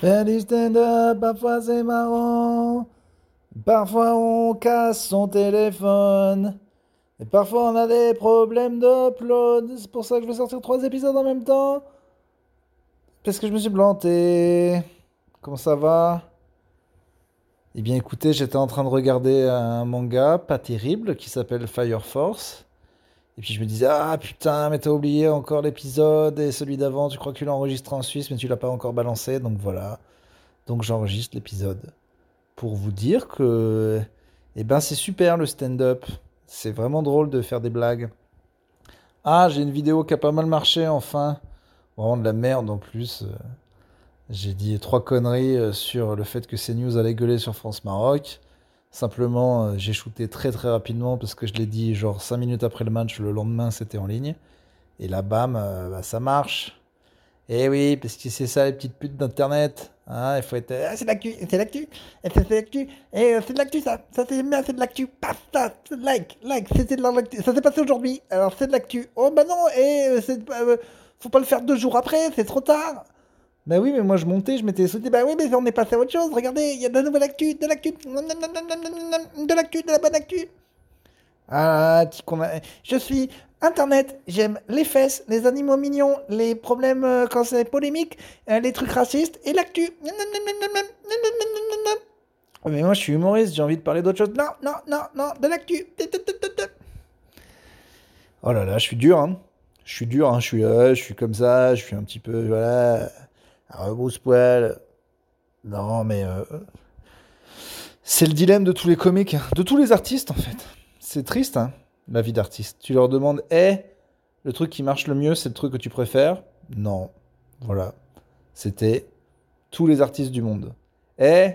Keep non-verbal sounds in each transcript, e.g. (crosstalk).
Faire du stand-up, parfois c'est marrant. Parfois on casse son téléphone. Et parfois on a des problèmes d'upload. C'est pour ça que je vais sortir trois épisodes en même temps. Parce que je me suis planté. Comment ça va? Eh bien écoutez, j'étais en train de regarder un manga pas terrible qui s'appelle Fire Force. Et puis je me disais, ah putain, mais t'as oublié encore l'épisode et celui d'avant, tu crois que tu enregistré en Suisse, mais tu l'as pas encore balancé, donc voilà. Donc j'enregistre l'épisode. Pour vous dire que, eh ben c'est super le stand-up. C'est vraiment drôle de faire des blagues. Ah, j'ai une vidéo qui a pas mal marché, enfin. Vraiment de la merde en plus. J'ai dit trois conneries euh, sur le fait que CNews allait gueuler sur France-Maroc. Simplement, euh, j'ai shooté très très rapidement parce que je l'ai dit genre 5 minutes après le match, le lendemain c'était en ligne. Et là, bam, euh, bah, ça marche. Et eh oui, parce que c'est ça les petites putes d'internet. Hein, il faut être. Ah, c'est de l'actu, c'est de l'actu, c'est de l'actu, et c'est de l'actu ça, ça c'est bien, c'est de l'actu, paf, ça, like, like, c'était de l'actu, ça s'est passé aujourd'hui, alors c'est de l'actu. Oh bah non, et c'est. faut pas le faire deux jours après, c'est trop tard. Bah oui, mais moi je montais, je m'étais sauté. Bah oui, mais on est passé à autre chose. Regardez, il y a de la nouvelle actu, de l'actu, de l'actu, de la bonne actu. Ah, Je suis Internet, j'aime les fesses, les animaux mignons, les problèmes quand c'est polémique, les trucs racistes et l'actu. Mais moi je suis humoriste, j'ai envie de parler d'autre chose. Non, non, non, non, de l'actu. Oh là là, je suis dur, hein. Je suis dur, hein. Je suis là, je suis comme ça, je suis un petit peu, voilà. Rebrousse-poil. Non, mais. Euh, c'est le dilemme de tous les comiques, hein. de tous les artistes en fait. C'est triste, hein, la vie d'artiste. Tu leur demandes, hé, le truc qui marche le mieux, c'est le truc que tu préfères? Non. Voilà. C'était tous les artistes du monde. Eh,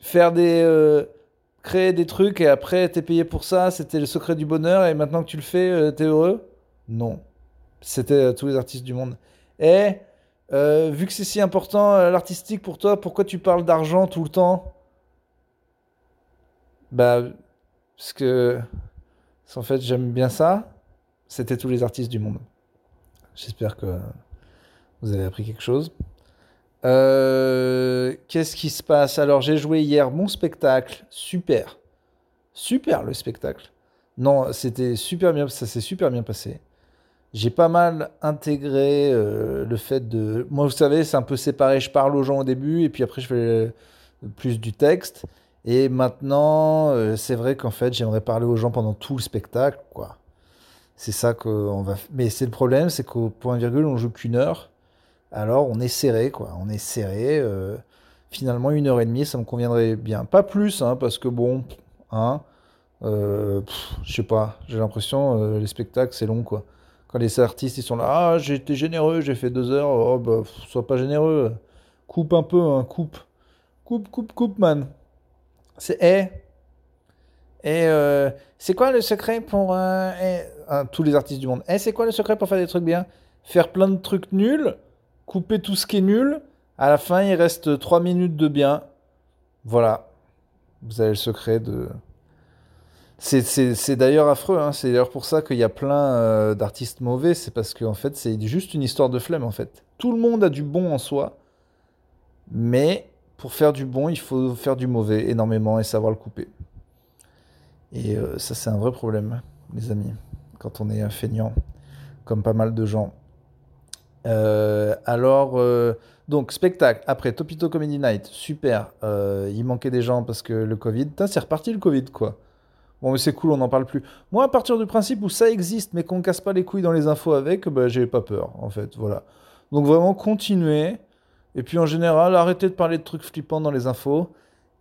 faire des. Euh, créer des trucs et après t'es payé pour ça, c'était le secret du bonheur et maintenant que tu le fais, t'es heureux? Non. C'était tous les artistes du monde. Eh, euh, vu que c'est si important euh, l'artistique pour toi, pourquoi tu parles d'argent tout le temps? Bah, parce que, en fait, j'aime bien ça. C'était tous les artistes du monde. J'espère que vous avez appris quelque chose. Euh, qu'est-ce qui se passe? Alors, j'ai joué hier mon spectacle. Super. Super le spectacle. Non, c'était super bien, ça s'est super bien passé j'ai pas mal intégré euh, le fait de. Moi, vous savez, c'est un peu séparé. Je parle aux gens au début et puis après, je fais plus du texte. Et maintenant, euh, c'est vrai qu'en fait, j'aimerais parler aux gens pendant tout le spectacle, quoi. C'est ça qu'on va. Mais c'est le problème, c'est qu'au point virgule, on joue qu'une heure. Alors, on est serré, quoi. On est serré. Euh, finalement, une heure et demie, ça me conviendrait bien. Pas plus, hein, parce que bon, hein. je sais pas. J'ai l'impression, les spectacles, c'est long, quoi. Quand les artistes ils sont là, ah j'ai été généreux, j'ai fait deux heures, oh bah sois pas généreux, coupe un peu, hein, coupe, coupe, coupe, coupe, man. C'est eh, et euh, c'est quoi le secret pour euh, hein, tous les artistes du monde Eh, c'est quoi le secret pour faire des trucs bien? Faire plein de trucs nuls, couper tout ce qui est nul. À la fin, il reste trois minutes de bien. Voilà. Vous avez le secret de, c'est d'ailleurs affreux, hein. c'est d'ailleurs pour ça qu'il y a plein euh, d'artistes mauvais, c'est parce qu'en fait c'est juste une histoire de flemme en fait. Tout le monde a du bon en soi, mais pour faire du bon il faut faire du mauvais énormément et savoir le couper. Et euh, ça c'est un vrai problème, les amis, quand on est un feignant, comme pas mal de gens. Euh, alors, donc spectacle, après Topito Comedy Night, super, il manquait des gens parce que le Covid, c'est reparti le Covid quoi. Bon, mais c'est cool, on n'en parle plus. Moi, à partir du principe où ça existe, mais qu'on casse pas les couilles dans les infos avec, bah, j'ai pas peur, en fait. Voilà. Donc, vraiment, continuer. Et puis, en général, arrêtez de parler de trucs flippants dans les infos.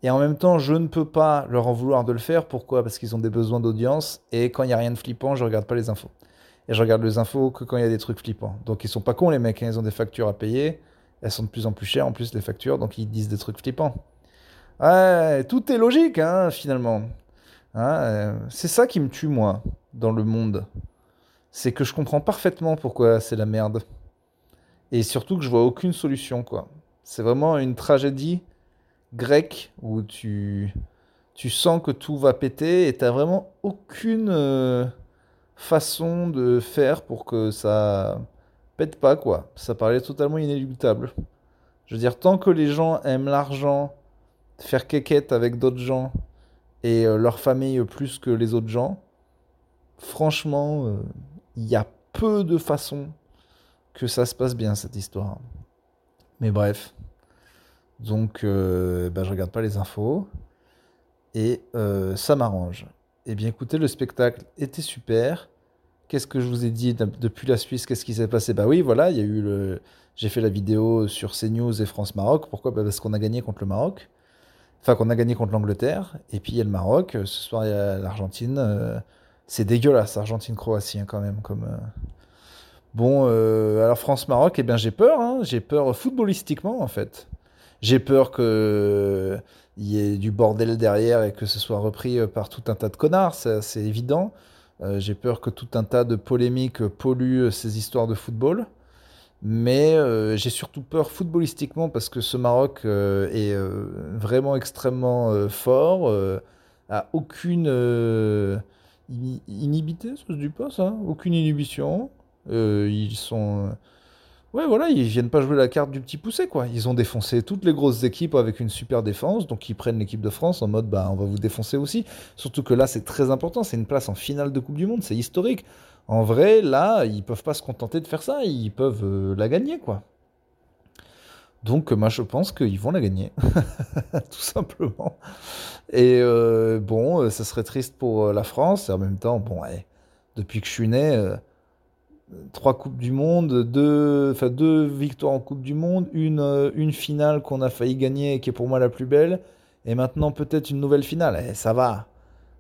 Et en même temps, je ne peux pas leur en vouloir de le faire. Pourquoi? Parce qu'ils ont des besoins d'audience. Et quand il n'y a rien de flippant, je regarde pas les infos. Et je regarde les infos que quand il y a des trucs flippants. Donc, ils sont pas cons, les mecs. Hein. Ils ont des factures à payer. Elles sont de plus en plus chères, en plus, les factures. Donc, ils disent des trucs flippants. Ouais, tout est logique, hein, finalement. Hein, euh, c'est ça qui me tue, moi, dans le monde. C'est que je comprends parfaitement pourquoi c'est la merde. Et surtout que je vois aucune solution, quoi. C'est vraiment une tragédie grecque où tu, tu sens que tout va péter et t'as vraiment aucune euh, façon de faire pour que ça pète pas, quoi. Ça paraît totalement inéluctable. Je veux dire, tant que les gens aiment l'argent, faire quéquette avec d'autres gens et euh, leur famille plus que les autres gens, franchement, euh, il y a peu de façons que ça se passe bien, cette histoire. Mais bref. Donc, euh, bah, je regarde pas les infos. Et ça m'arrange. Eh bien, écoutez, le spectacle était super. Qu'est-ce que je vous ai dit depuis la Suisse? Qu'est-ce qui s'est passé? Bah oui, voilà, il y a eu le. J'ai fait la vidéo sur CNews et France Maroc. Pourquoi? Bah Parce qu'on a gagné contre le Maroc. Enfin, qu'on a gagné contre l'Angleterre. Et puis il y a le Maroc. Ce soir, il y a l'Argentine. Euh, c'est dégueulasse, Argentine-Croatie, hein, quand même. Comme, euh. Bon, euh, alors France-Maroc, eh bien j'ai peur. Hein. j'ai peur footballistiquement, en fait. J'ai peur qu'il y ait du bordel derrière et que ce soit repris par tout un tas de connards. C'est évident. Euh, j'ai peur que tout un tas de polémiques polluent ces histoires de football. Mais euh, j'ai surtout peur footballistiquement parce que ce Maroc euh, est vraiment extrêmement fort, a aucune inhibité, aucune inhibition. ils sont Ouais, voilà, ils viennent pas jouer la carte du petit poussé, quoi. Ils ont défoncé toutes les grosses équipes avec une super défense, donc ils prennent l'équipe de France en mode, bah, on va vous défoncer aussi. Surtout que là, c'est très important, c'est une place en finale de Coupe du Monde, c'est historique. En vrai, là, ils peuvent pas se contenter de faire ça, ils peuvent euh, la gagner, quoi. Donc, moi, je pense qu'ils vont la gagner, (laughs) tout simplement. Et euh, bon, euh, ça serait triste pour la France, et en même temps, bon, depuis que je suis né trois Coupes du Monde, deux, victoires en Coupe du Monde, une, euh, finale qu'on a failli gagner et qui est pour moi la plus belle, et maintenant peut-être une nouvelle finale. Eh, ça va,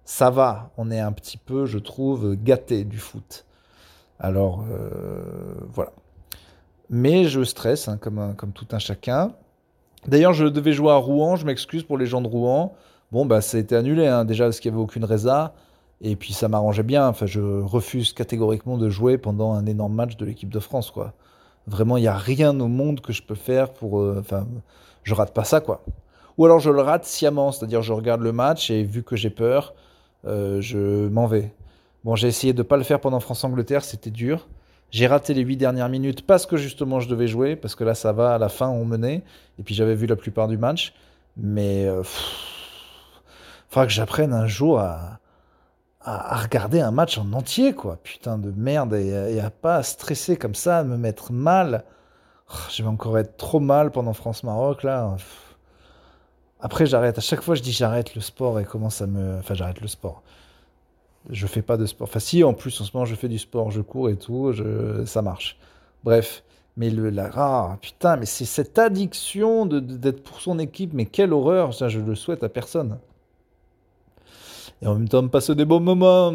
ça va. On est un petit peu, je trouve, gâté du foot. Alors euh, voilà. Mais je stresse, hein, comme, tout un chacun. D'ailleurs, je devais jouer à Rouen, je m'excuse pour les gens de Rouen. Bon, bah, ça a été annulé, hein, déjà parce qu'il n'y avait aucune résa. Et puis ça m'arrangeait bien. Enfin, je refuse catégoriquement de jouer pendant un énorme match de l'équipe de France, quoi. Vraiment, il n'y a rien au monde que je peux faire pour. Euh, enfin, je rate pas ça, quoi. Ou alors je le rate sciemment, c'est-à-dire je regarde le match et vu que j'ai peur, euh, je m'en vais. Bon, j'ai essayé de ne pas le faire pendant France-Angleterre, c'était dur. J'ai raté les huit dernières minutes parce que justement je devais jouer, parce que là ça va, à la fin on menait, et puis j'avais vu la plupart du match. Mais. il euh, faudra que j'apprenne un jour à, à, regarder un match en entier, quoi. Putain de merde, et, à pas stresser comme ça, à me mettre mal. Oh, je vais encore être trop mal pendant France-Maroc, là. Après, j'arrête. À chaque fois, je dis j'arrête le sport et commence à me. Enfin, j'arrête le sport. Je fais pas de sport. Enfin, si, en plus, en ce moment, je fais du sport, je cours et tout, ça marche. Bref. Mais le, la, ah, putain, mais c'est cette addiction d'être pour son équipe, mais quelle horreur, ça, je le souhaite à personne et en même temps passer des bons moments.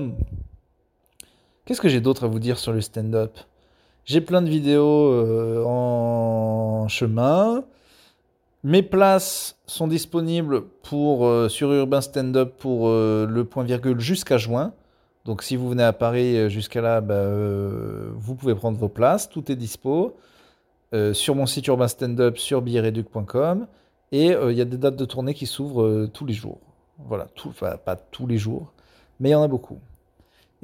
Qu'est-ce que j'ai d'autre à vous dire sur le stand-up? J'ai plein de vidéos euh, en chemin. Mes places sont disponibles pour, euh, sur Urbain Stand Up pour euh, le point virgule jusqu'à juin. Donc si vous venez à Paris jusqu'à là, bah, vous pouvez prendre vos places. Tout est dispo. sur mon site Urbain Stand Up sur billetreduc.com. Et il y a des dates de tournée qui s'ouvrent tous les jours. Voilà, tout, enfin, pas tous les jours, mais il y en a beaucoup.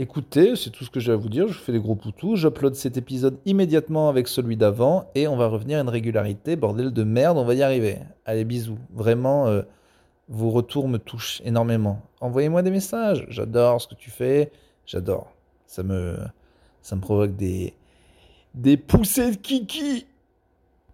Écoutez, c'est tout ce que j'ai à vous dire. Je vous fais des gros poutous. J'upload cet épisode immédiatement avec celui d'avant et on va revenir à une régularité. Bordel de merde, on va y arriver. Allez, bisous. Vraiment, euh, vos retours me touchent énormément. Envoyez-moi des messages. J'adore ce que tu fais. J'adore. Ça me, ça me provoque des, des poussées de kiki.